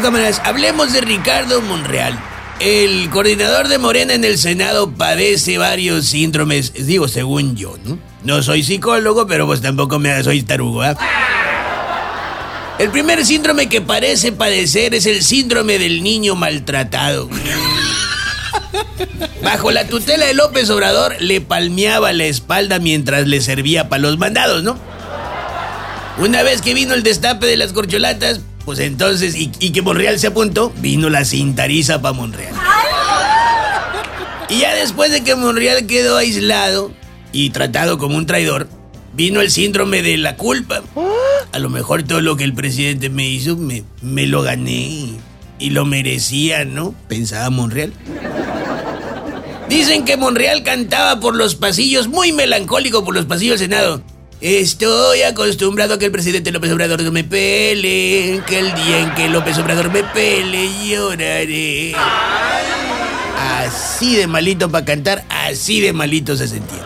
Cámaras, hablemos de Ricardo Monreal. El coordinador de Morena en el Senado padece varios síndromes, digo según yo, ¿no? No soy psicólogo, pero pues tampoco me soy tarugo, ¿ah? El primer síndrome que parece padecer es el síndrome del niño maltratado. Bajo la tutela de López Obrador le palmeaba la espalda mientras le servía para los mandados, ¿no? Una vez que vino el destape de las corcholatas, pues entonces, y, que Monreal se apuntó, vino la cintariza para Monreal. Y ya después de que Monreal quedó aislado y tratado como un traidor, vino el síndrome de la culpa. A lo mejor todo lo que el presidente me hizo me, me lo gané y lo merecía, ¿no? Pensaba Monreal. Dicen que Monreal cantaba por los pasillos, muy melancólico por los pasillos del Senado. Estoy acostumbrado a que el presidente López Obrador me pele, que el día en que López Obrador me pele lloraré. Así de malito para cantar, así de malito se sentía.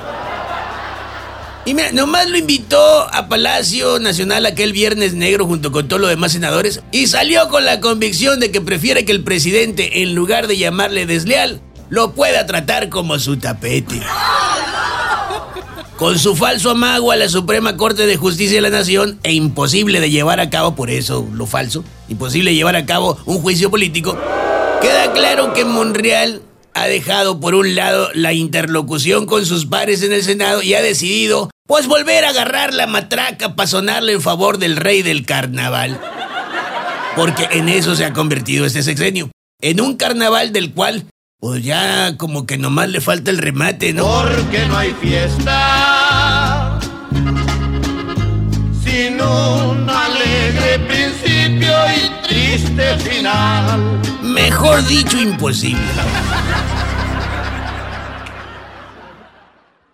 Y mira, nomás lo invitó a Palacio Nacional aquel viernes negro junto con todos los demás senadores y salió con la convicción de que prefiere que el presidente, en lugar de llamarle desleal, lo pueda tratar como su tapete. Con su falso amago a la Suprema Corte de Justicia de la Nación e imposible de llevar a cabo, por eso lo falso, imposible llevar a cabo un juicio político, queda claro que Monreal ha dejado por un lado la interlocución con sus pares en el Senado y ha decidido, pues, volver a agarrar la matraca para sonarle en favor del rey del carnaval. Porque en eso se ha convertido este sexenio. En un carnaval del cual pues ya como que nomás le falta el remate, ¿no? Porque no hay fiesta sin un alegre principio y triste final. Mejor dicho, imposible.